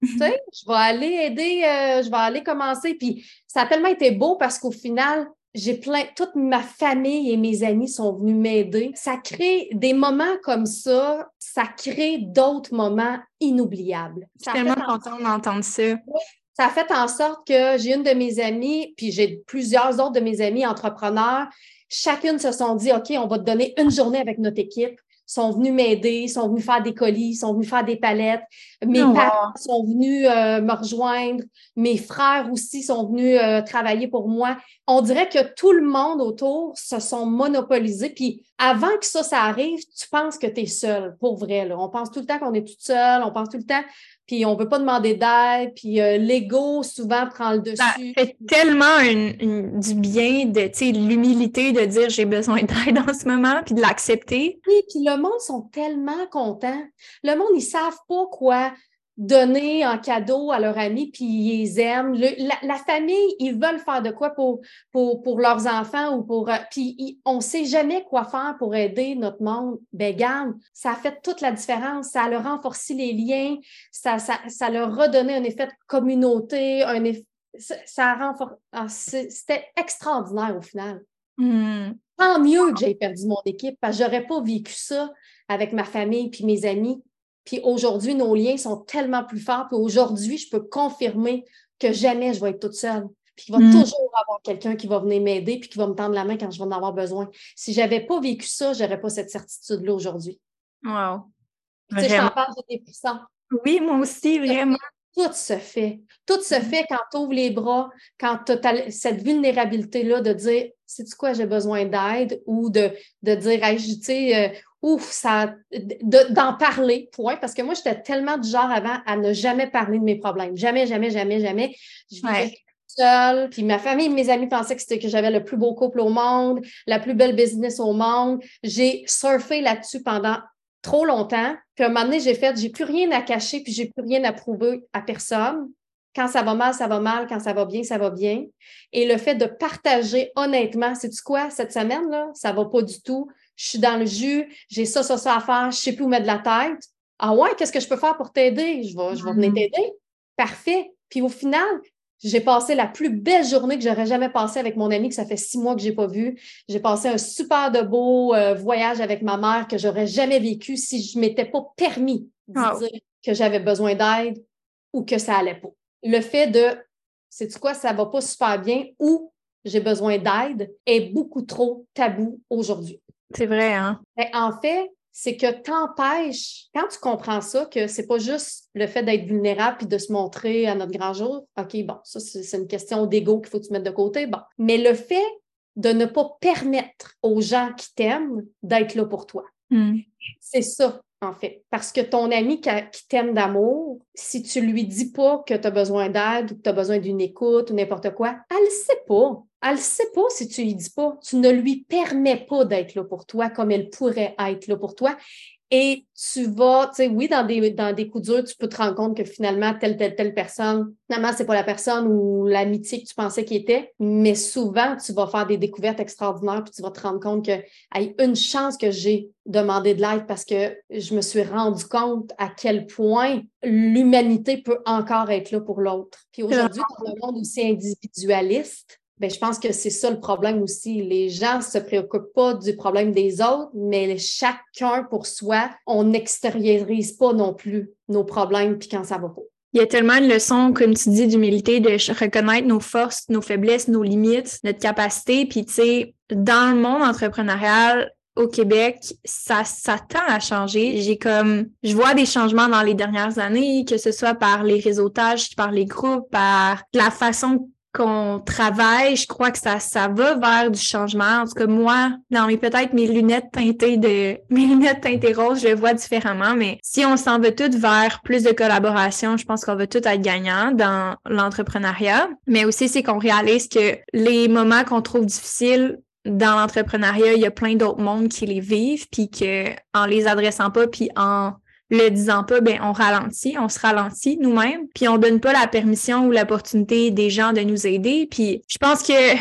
Mm-hmm. je vais aller aider, euh, je vais aller commencer. Puis ça a tellement été beau parce qu'au final, j'ai plein, toute ma famille et mes amis sont venus m'aider. Ça crée des moments comme ça, ça crée d'autres moments inoubliables. Je suis tellement contente d'entendre ça. Ça a fait en sorte que j'ai une de mes amies, puis j'ai plusieurs autres de mes amis entrepreneurs, chacune se sont dit, OK, on va te donner une journée avec notre équipe sont venus m'aider, sont venus faire des colis, sont venus faire des palettes. Mes oh, parents sont venus euh, me rejoindre. Mes frères aussi sont venus euh, travailler pour moi. On dirait que tout le monde autour se sont monopolisés. Puis avant que ça, ça arrive, tu penses que tu es seul, pour vrai. Là. On pense tout le temps qu'on est toute seule. On pense tout le temps puis on ne veut pas demander d'aide, puis euh, l'ego souvent prend le dessus. Ça fait tellement du bien de, l'humilité de dire j'ai besoin d'aide en ce moment, puis de l'accepter. Oui, puis le monde sont tellement contents. Le monde, ils savent pas quoi donner en cadeau à leurs amis, puis ils les aiment. la, famille, ils veulent faire de quoi pour, pour, pour leurs enfants ou pour. Euh, puis on ne sait jamais quoi faire pour aider notre monde. Ben, garde, ça a fait toute la différence. Ça a renforcé les liens, ça, ça, ça leur redonné un effet de communauté, un effet. Ça, a ah, C'était extraordinaire au final. Hmm. Tant mieux que j'ai perdu mon équipe, parce que j'aurais pas vécu ça avec ma famille puis mes amis. Puis aujourd'hui, nos liens sont tellement plus forts. Puis aujourd'hui, je peux confirmer que jamais je vais être toute seule. Puis il va mm. toujours avoir quelqu'un qui va venir m'aider puis qui va me tendre la main quand je vais en avoir besoin. Si je n'avais pas vécu ça, je n'aurais pas cette certitude-là aujourd'hui. Wow. Tu sais, je t'en parle, j'étais puissant. Oui, moi aussi, vraiment. Tout se fait. Tout se mm. fait quand tu ouvres les bras, quand tu as cette vulnérabilité-là de dire, c'est quoi, j'ai besoin d'aide ou de, de dire, tu sais, euh, ouf, ça, d'en parler, point. Parce que moi, j'étais tellement du genre avant à ne jamais parler de mes problèmes. Jamais, jamais, jamais, jamais. Je vivais seule. Puis ma famille, mes amis pensaient que c'était que j'avais le plus beau couple au monde, la plus belle business au monde. J'ai surfé là-dessus pendant trop longtemps. Puis à un moment donné, j'ai fait, j'ai plus rien à cacher, puis j'ai plus rien à prouver à personne. Quand ça va mal, ça va mal. Quand ça va bien, ça va bien. Et le fait de partager honnêtement, c'est tu quoi, cette semaine, là, ça va pas du tout je suis dans le jus, j'ai ça, ça, ça à faire, je ne sais plus où mettre de la tête. Ah ouais, qu'est-ce que je peux faire pour t'aider? Je vais, je vais venir mm-hmm. t'aider. Parfait. Puis au final, j'ai passé la plus belle journée que j'aurais jamais passée avec mon ami que ça fait six mois que je n'ai pas vu. J'ai passé un super de beau euh, voyage avec ma mère que j'aurais jamais vécu si je ne m'étais pas permis de dire que j'avais besoin d'aide ou que ça allait pas. Le fait de, c'est quoi, ça va pas super bien ou j'ai besoin d'aide est beaucoup trop tabou aujourd'hui. C'est vrai, hein? Ben, en fait, c'est que t'empêches, quand tu comprends ça, que c'est pas juste le fait d'être vulnérable puis de se montrer à notre grand jour, OK, bon, ça, c'est une question d'ego qu'il faut que tu mettes de côté, bon. Mais le fait de ne pas permettre aux gens qui t'aiment d'être là pour toi. Hmm. C'est ça en fait. Parce que ton ami qui, t'aime d'amour, si tu lui dis pas que tu as besoin d'aide ou que tu as besoin d'une écoute ou n'importe quoi, elle ne sait pas. Elle ne sait pas si tu lui dis pas. Tu ne lui permets pas d'être là pour toi comme elle pourrait être là pour toi. Et tu vas, tu sais, oui, dans des, dans des coups durs, tu peux te rendre compte que finalement, telle, telle, telle personne, finalement, c'est pas la personne ou l'amitié que tu pensais qu'il était, mais souvent, tu vas faire des découvertes extraordinaires, puis tu vas te rendre compte que, a une chance que j'ai demandé de l'aide parce que je me suis rendu compte à quel point l'humanité peut encore être là pour l'autre. Puis aujourd'hui, dans un monde aussi individualiste, ben, je pense que c'est ça le problème aussi. Les gens ne se préoccupent pas du problème des autres, mais chacun pour soi, on n'extériorise pas non plus nos problèmes puis quand ça va pas. Il y a tellement une leçon, comme tu dis, d'humilité, de reconnaître nos forces, nos faiblesses, nos limites, notre capacité. Puis, tu sais, dans le monde entrepreneurial, au Québec, ça, ça tend à changer. J'ai comme, je vois des changements dans les dernières années, que ce soit par les réseautages, par les groupes, par la façon qu'on travaille, je crois que ça, ça va vers du changement. En tout cas, moi, dans mes peut-être mes lunettes teintées de mes lunettes teintées roses, je le vois différemment. Mais si on s'en veut tout vers plus de collaboration, je pense qu'on va tout être gagnant dans l'entrepreneuriat. Mais aussi, c'est qu'on réalise que les moments qu'on trouve difficiles dans l'entrepreneuriat, il y a plein d'autres mondes qui les vivent, puis que en les adressant pas, puis en le disant pas, ben on ralentit, on se ralentit nous-mêmes, puis on donne pas la permission ou l'opportunité des gens de nous aider. Puis je pense que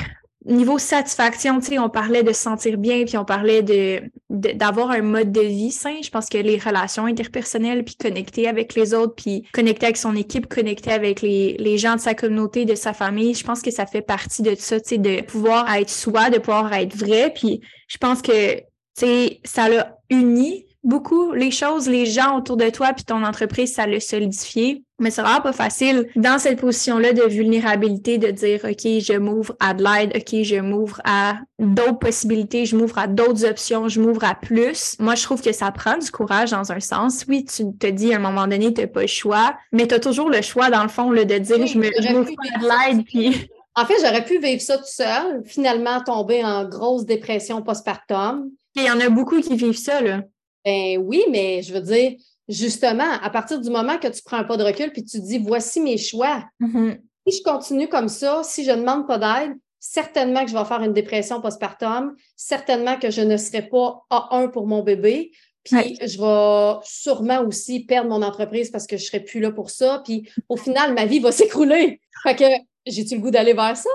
niveau satisfaction, tu sais, on parlait de se sentir bien, puis on parlait de d'avoir un mode de vie sain. Je pense que les relations interpersonnelles, puis connecter avec les autres, puis connecter avec son équipe, connecter avec les, les gens de sa communauté, de sa famille, je pense que ça fait partie de ça, tu sais, de pouvoir être soi, de pouvoir être vrai. Puis je pense que, tu sais, ça l'a uni beaucoup les choses, les gens autour de toi, puis ton entreprise, ça l'a solidifié. Mais c'est vraiment pas facile dans cette position-là de vulnérabilité de dire, OK, je m'ouvre à de l'aide, OK, je m'ouvre à d'autres possibilités, je m'ouvre à d'autres options, je m'ouvre à plus. Moi, je trouve que ça prend du courage dans un sens. Oui, tu te dis à un moment donné, tu n'as pas le choix, mais tu as toujours le choix, dans le fond, de dire, je m'ouvre à de l'aide, puis en fait, j'aurais pu vivre ça tout seul, finalement tomber en grosse dépression postpartum. Il y en a beaucoup qui vivent ça, là. Ben oui, mais je veux dire, justement, à partir du moment que tu prends un pas de recul puis tu dis voici mes choix. Mm-hmm. Si je continue comme ça, si je ne demande pas d'aide, certainement que je vais faire une dépression postpartum, certainement que je ne serai pas A1 pour mon bébé. Puis je vais sûrement aussi perdre mon entreprise parce que je ne serai plus là pour ça. Puis au final, ma vie va s'écrouler. Fait que j'ai-tu le goût d'aller vers ça?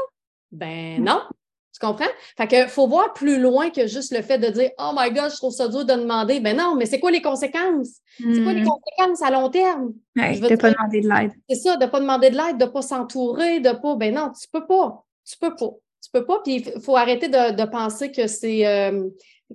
Ben mm. non. Tu comprends? Fait que faut voir plus loin que juste le fait de dire Oh my God, je trouve ça dur de demander. Ben non, mais c'est quoi les conséquences? C'est quoi les mm. conséquences à long terme? Ouais, de ne pas demander de l'aide. C'est ça, de ne pas demander de l'aide, de ne pas s'entourer, de pas. Ben non, tu peux pas. Tu peux pas. Tu peux pas. Puis il faut arrêter de, penser que c'est. Euh,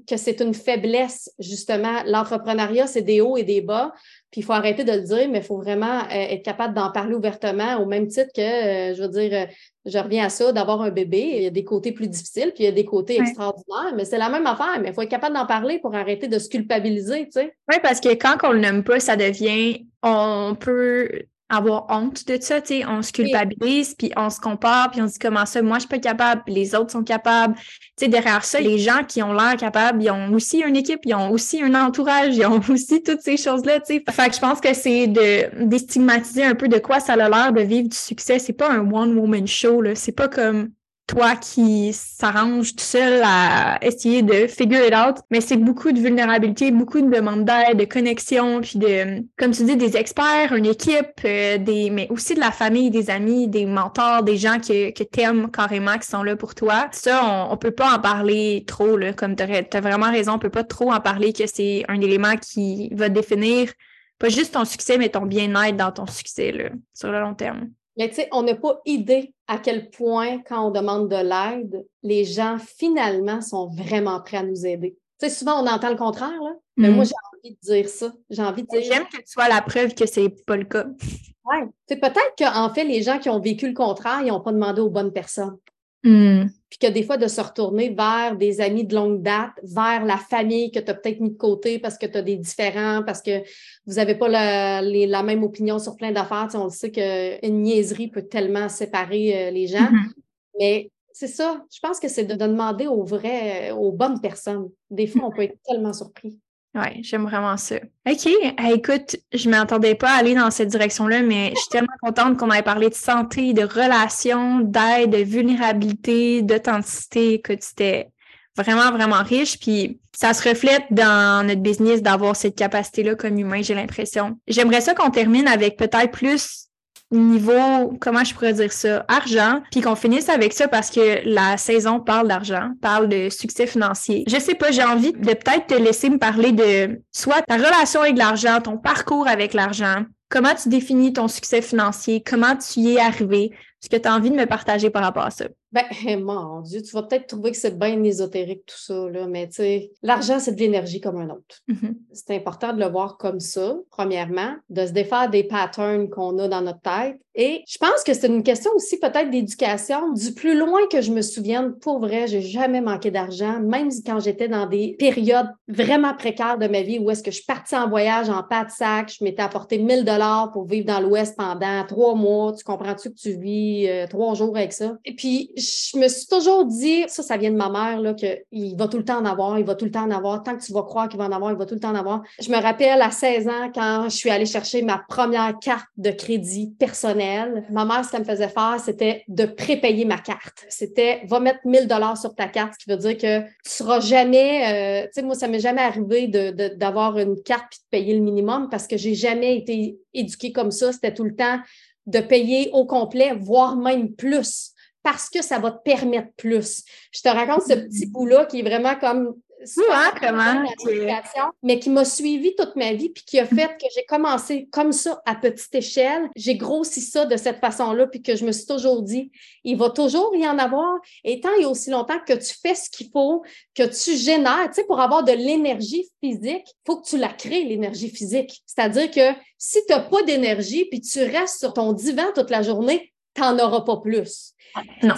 que c'est une faiblesse, justement. L'entrepreneuriat, c'est des hauts et des bas. Puis il faut arrêter de le dire, mais il faut vraiment euh, être capable d'en parler ouvertement, au même titre que, euh, je veux dire, euh, je reviens à ça, d'avoir un bébé. Il y a des côtés plus difficiles, puis il y a des côtés extraordinaires, mais c'est la même affaire. Mais il faut être capable d'en parler pour arrêter de se culpabiliser, tu sais. Oui, parce que quand on le nomme pas, ça devient, on peut avoir honte de ça, tu sais, on se culpabilise, puis on se compare, puis on se dit comment ça, moi je suis pas capable, puis les autres sont capables. Tu sais, derrière ça, les gens qui ont l'air capables, ils ont aussi une équipe, ils ont aussi un entourage, ils ont aussi toutes ces choses-là, tu sais. Fait que je pense que c'est de déstigmatiser un peu de quoi ça a l'air de vivre du succès. C'est pas un one-woman show, là. C'est pas comme toi qui s'arrange tout seul à essayer de figure it out, mais c'est beaucoup de vulnérabilité, beaucoup de demandes d'aide, de connexion, puis de, comme tu dis, des experts, une équipe, euh, des, mais aussi de la famille, des amis, des mentors, des gens que, que t'aimes carrément, qui sont là pour toi. Ça, on, on peut pas en parler trop, là, comme t'as as vraiment raison, on peut pas trop en parler que c'est un élément qui va définir pas juste ton succès, mais ton bien-être dans ton succès, là, sur le long terme. Mais tu sais, on n'a pas idée à quel point, quand on demande de l'aide, les gens finalement sont vraiment prêts à nous aider. Tu sais, souvent, on entend le contraire, là. Mais moi, mm. j'ai envie de dire ça. J'ai envie de dire. J'aime que tu sois la preuve que c'est pas le cas. Oui. Peut-être qu'en fait, les gens qui ont vécu le contraire, ils n'ont pas demandé aux bonnes personnes. Mm. Puis que des fois, de se retourner vers des amis de longue date, vers la famille que tu as peut-être mis de côté parce que tu as des différents, parce que vous n'avez pas la, la, même opinion sur plein d'affaires. on le sait qu'une niaiserie peut tellement séparer euh, les gens. Mm-hmm. Mais c'est ça. Je pense que c'est de, demander aux vrais, aux bonnes personnes. Des fois, on peut être tellement surpris. Oui, j'aime vraiment ça. OK. écoute, je ne m'attendais pas à aller dans cette direction-là, mais je suis tellement contente qu'on ait parlé de santé, de relations, d'aide, de vulnérabilité, d'authenticité. Écoute, c'était vraiment, vraiment riche. Puis ça se reflète dans notre business d'avoir cette capacité-là comme humain, j'ai l'impression. J'aimerais ça qu'on termine avec peut-être plus niveau, comment je pourrais dire ça, argent, puis qu'on finisse avec ça parce que la saison parle d'argent, parle de succès financier. Je sais pas, j'ai envie de peut-être te laisser me parler de soit ta relation avec l'argent, ton parcours avec l'argent, comment tu définis ton succès financier, comment tu y es arrivé, ce que tu as envie de me partager par rapport à ça? Ben, mon Dieu, tu vas peut-être trouver que c'est bien ésotérique tout ça, là, mais tu sais, l'argent, c'est de l'énergie comme un autre. Mm-hmm. C'est important de le voir comme ça, premièrement, de se défaire des patterns qu'on a dans notre tête. Et je pense que c'est une question aussi peut-être d'éducation. Du plus loin que je me souvienne, pour vrai, j'ai jamais manqué d'argent, même quand j'étais dans des périodes vraiment précaires de ma vie où est-ce que je partais en voyage en pas de sac, je m'étais apporté 1000 dollars pour vivre dans l'Ouest pendant trois mois. Tu comprends-tu que tu vis euh, trois jours avec ça? Et puis, je me suis toujours dit, ça, ça vient de ma mère, qu'il va tout le temps en avoir, il va tout le temps en avoir. Tant que tu vas croire qu'il va en avoir, il va tout le temps en avoir. Je me rappelle à 16 ans, quand je suis allée chercher ma première carte de crédit personnelle, ma mère, ce qu'elle me faisait faire, c'était de prépayer ma carte. C'était, va mettre 1000 dollars sur ta carte, ce qui veut dire que tu seras jamais, euh, tu sais, moi, ça m'est jamais arrivé d'avoir de, une carte puis de payer le minimum parce que j'ai jamais été éduquée comme ça. C'était tout le temps de payer au complet, voire même plus parce que ça va te permettre plus. Je te raconte ce petit bout-là qui est vraiment comme hein, comment? mais qui m'a suivi toute ma vie, puis qui a fait que j'ai commencé comme ça à petite échelle. J'ai grossi ça de cette façon-là, puis que je me suis toujours dit, il va toujours y en avoir. Et tant et aussi longtemps que tu fais ce qu'il faut, que tu génères, tu sais, pour avoir de l'énergie physique, il faut que tu la crées, l'énergie physique. C'est-à-dire que si tu n'as pas d'énergie, puis tu restes sur ton divan toute la journée, tu n'en auras pas plus. Non.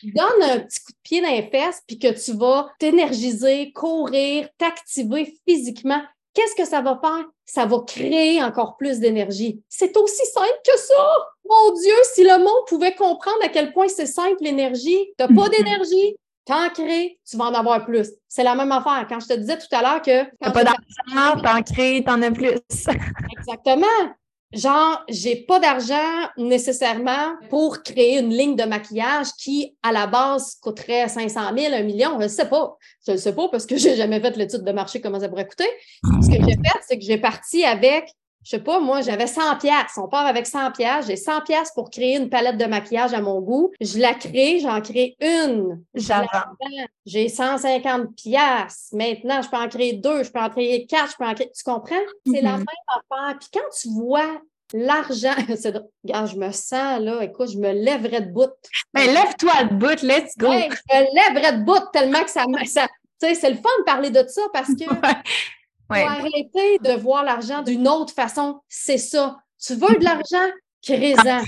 tu donnes un petit coup de pied dans les fesses, puis que tu vas t'énergiser, courir, t'activer physiquement, qu'est-ce que ça va faire? Ça va créer encore plus d'énergie. C'est aussi simple que ça! Mon Dieu, si le monde pouvait comprendre à quel point c'est simple l'énergie, tu n'as pas mm-hmm. d'énergie, T'en crées, tu vas en avoir plus. C'est la même affaire. Quand je te disais tout à l'heure que. T'as pas d'argent, t'en crées, t'en as plus. Exactement. Genre, j'ai pas d'argent nécessairement pour créer une ligne de maquillage qui, à la base, coûterait 500 000, 1 million. Je ne sais pas. Je ne sais pas parce que j'ai jamais fait l'étude de marché, comment ça pourrait coûter. Ce que j'ai fait, c'est que j'ai parti avec je sais pas, moi, j'avais 100 pièces. On part avec 100 pièces. J'ai 100 pièces pour créer une palette de maquillage à mon goût. Je la crée, j'en crée une. J'ai 150 pièces. Maintenant, je peux en créer deux, je peux en créer quatre, je peux en créer. Tu comprends? C'est la mm-hmm. même affaire. Puis quand tu vois l'argent, c'est regarde, je me sens là, écoute, je me lèverais de bout. Mais lève-toi de bout, let's go. je me lèverais de bout tellement que ça me. Ça, c'est le fun de parler de ça parce que arrêter de voir l'argent d'une autre façon. C'est ça. Tu veux de l'argent? Crée-en.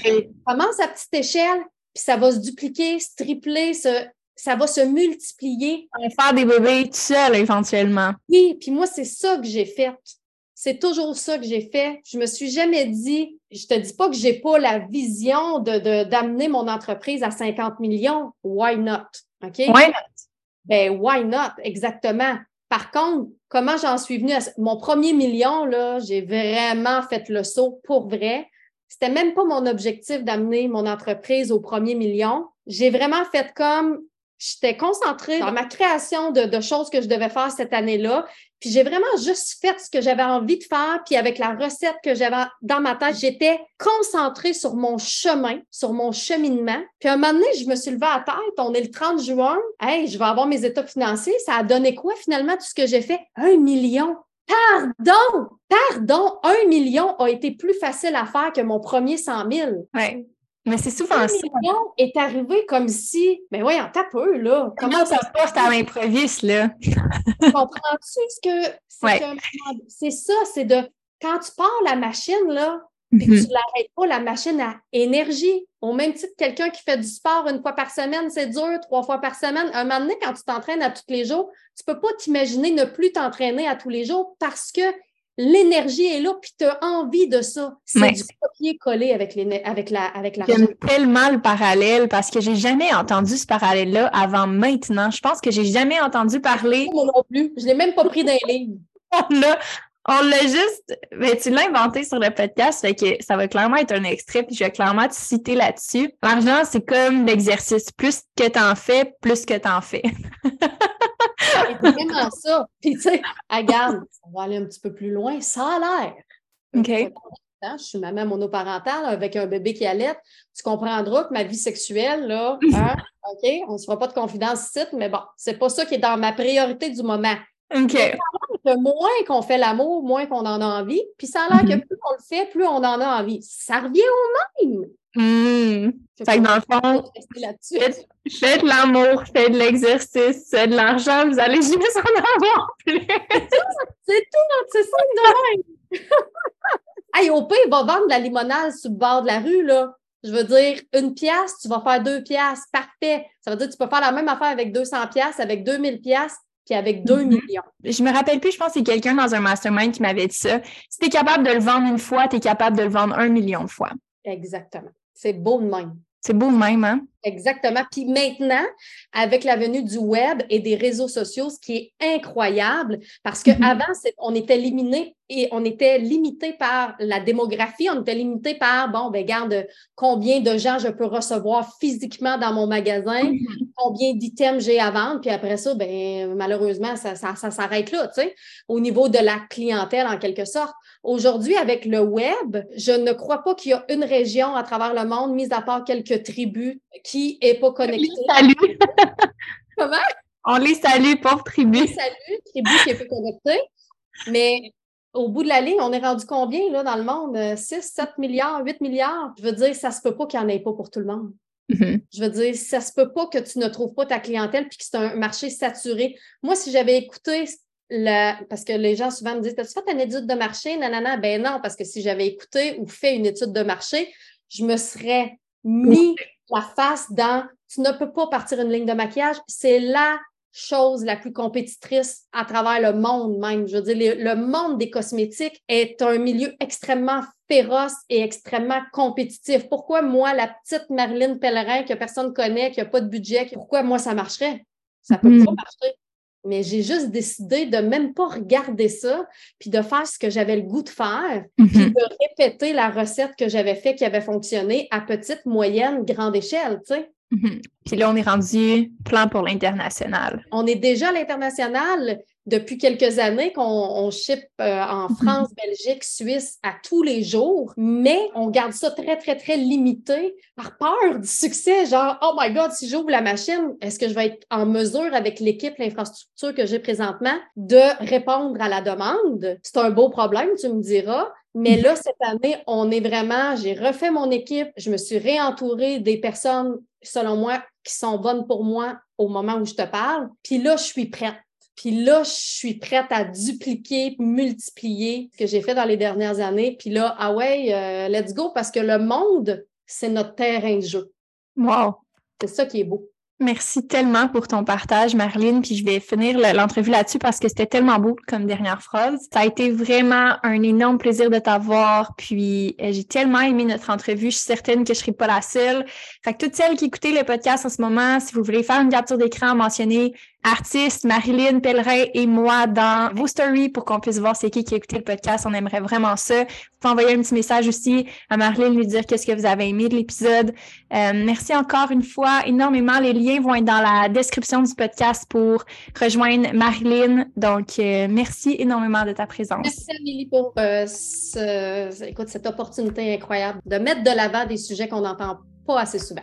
Commence à petite échelle, puis ça va se dupliquer, se tripler, ça va se multiplier. On va faire des bébés tout seul éventuellement. Oui, puis moi, c'est ça que j'ai fait. C'est toujours ça que j'ai fait. Je me suis jamais dit, je te dis pas que j'ai pas la vision de, d'amener mon entreprise à 50 millions. Why not? OK? Why not? Ben, why not? Exactement. Par contre, comment j'en suis venue à mon premier million, là, j'ai vraiment fait le saut pour vrai. C'était même pas mon objectif d'amener mon entreprise au premier million. J'ai vraiment fait comme j'étais concentrée dans ma création de, choses que je devais faire cette année-là. Puis j'ai vraiment juste fait ce que j'avais envie de faire. Puis avec la recette que j'avais dans ma tête, j'étais concentrée sur mon chemin, sur mon cheminement. Puis un moment donné, je me suis levée à tête. On est le 30 juin. Hey, je vais avoir mes états financiers. Ça a donné quoi finalement tout ce que j'ai fait? Un million. Pardon, pardon, un million a été plus facile à faire que mon premier 100 000. Ouais. Mais c'est souvent ça. est arrivé comme si, mais voyons, t'as peu, là. Comment ça se passe à l'improviste, là? Comprends-tu ce que c'est ça, c'est de quand tu pars la machine, là, puis que mm-hmm. tu l'arrêtes pas, la machine à énergie. Au même titre, quelqu'un qui fait du sport une fois par semaine, c'est dur, trois fois par semaine. Un moment donné, quand tu t'entraînes à tous les jours, tu peux pas t'imaginer ne plus t'entraîner à tous les jours parce que l'énergie est là, puis tu as envie de ça. C'est du copier-coller avec, avec la avec J'aime tellement le parallèle parce que j'ai jamais entendu ce parallèle-là avant maintenant. Je pense que j'ai jamais entendu parler. Moi non plus. Je l'ai même pas pris dans les lignes. On l'a juste, mais tu l'as inventé sur le podcast, fait que ça va clairement être un extrait, puis je vais clairement te citer là-dessus. L'argent, c'est comme l'exercice. Plus que tu en fais, plus que tu en fais. c'est vraiment ça. Puis tu sais, regarde, on va aller un petit peu plus loin. Ça a l'air. OK. Je suis maman monoparentale avec un bébé qui allait. Tu comprendras que ma vie sexuelle, là, hein, OK, on ne se fera pas de confidence ici, mais bon, c'est pas ça qui est dans ma priorité du moment. OK. moins qu'on fait l'amour, moins qu'on en a envie. Puis ça a l'air que mm-hmm. plus on le fait, plus on en a envie. Ça revient au même. Mmh. Fait que dans le fond, faites, de l'amour, faites de l'exercice, faites de l'argent, vous allez juste en avoir plus. c'est tout, c'est ça de même. hey, au pire, va vendre de la limonade sur le bord de la rue, là. Je veux dire, une pièce, tu vas faire deux pièces, parfait. Ça veut dire que tu peux faire la même affaire avec 200 pièces, avec 2000 pièces, puis avec 2 mm-hmm. millions. Je me rappelle plus, je pense que c'est quelqu'un dans un mastermind qui m'avait dit ça. Si tu es capable de le vendre une fois, tu es capable de le vendre un million de fois. Exactement. C'est beau de même. C'est beau de même, hein? Exactement. Puis maintenant, avec la venue du web et des réseaux sociaux, ce qui est incroyable, parce qu'avant, mm-hmm. on était limité et on était limité par la démographie, on était limité par, bon, ben garde, combien de gens je peux recevoir physiquement dans mon magasin, mm-hmm. combien d'items j'ai à vendre, puis après ça, ben malheureusement, ça, ça, ça s'arrête là, tu sais, au niveau de la clientèle en quelque sorte. Aujourd'hui, avec le web, je ne crois pas qu'il y a une région à travers le monde, mis à part quelques tribus, qui n'est pas connectée. Salut! Comment? On les salue, pauvre tribu. On les salue, tribu qui est peu connectée. Mais au bout de la ligne, on est rendu combien là, dans le monde? 6, 7 milliards, 8 milliards? Je veux dire, ça se peut pas qu'il n'y en ait pas pour tout le monde. Mhm. Je veux dire, ça se peut pas que tu ne trouves pas ta clientèle puis que c'est un marché saturé. Moi, si j'avais écouté le, parce que les gens souvent me disent As-tu fait une étude de marché? Nanana. Ben non, parce que si j'avais écouté ou fait une étude de marché, je me serais mis la face dans Tu ne peux pas partir une ligne de maquillage. C'est la chose la plus compétitrice à travers le monde même. Je veux dire, le, monde des cosmétiques est un milieu extrêmement féroce et extrêmement compétitif. Pourquoi moi, la petite Marilyn Pellerin que personne ne connaît, qui n'a pas de budget, pourquoi moi ça marcherait? Ça peut pas mm-hmm. marcher. Mais j'ai juste décidé de même pas regarder ça, puis de faire ce que j'avais le goût de faire, puis mm-hmm. de répéter la recette que j'avais fait qui avait fonctionné à petite, moyenne, grande échelle, tu sais. Mhm. Puis là, on est rendu plan pour l'international. On est déjà à l'international depuis quelques années qu'on on ship euh, en mhm. France, Belgique, Suisse à tous les jours, mais on garde ça très, très, très limité par peur du succès. Genre, oh my God, si j'ouvre la machine, est-ce que je vais être en mesure avec l'équipe, l'infrastructure que j'ai présentement de répondre à la demande? C'est un beau problème, tu me diras, mais là, cette année, on est vraiment, j'ai refait mon équipe, je me suis réentourée des personnes, selon moi, qui sont bonnes pour moi au moment où je te parle. Puis là, je suis prête. Puis là, je suis prête à dupliquer, multiplier ce que j'ai fait dans les dernières années. Puis là, ah ouais, euh, let's go, parce que le monde, c'est notre terrain de jeu. Wow! C'est ça qui est beau. Merci tellement pour ton partage, Marlene. Puis je vais finir l'entrevue là-dessus parce que c'était tellement beau comme dernière phrase. Ça a été vraiment un énorme plaisir de t'avoir. Puis euh, j'ai tellement aimé notre entrevue. Je suis certaine que je ne serai pas la seule. Fait que toutes celles qui écoutaient le podcast en ce moment, si vous voulez faire une capture d'écran, mentionner artiste, Marilyn Pellerin et moi dans vos stories pour qu'on puisse voir c'est qui qui a écouté le podcast. On aimerait vraiment ça. Vous pouvez envoyer un petit message aussi à Marilyn, lui dire qu'est-ce que vous avez aimé de l'épisode. Euh, merci encore une fois énormément. Les liens vont être dans la description du podcast pour rejoindre Marilyn. Donc, euh, merci énormément de ta présence. Merci Amélie pour euh, cette opportunité incroyable de mettre de l'avant des sujets qu'on n'entend pas assez souvent.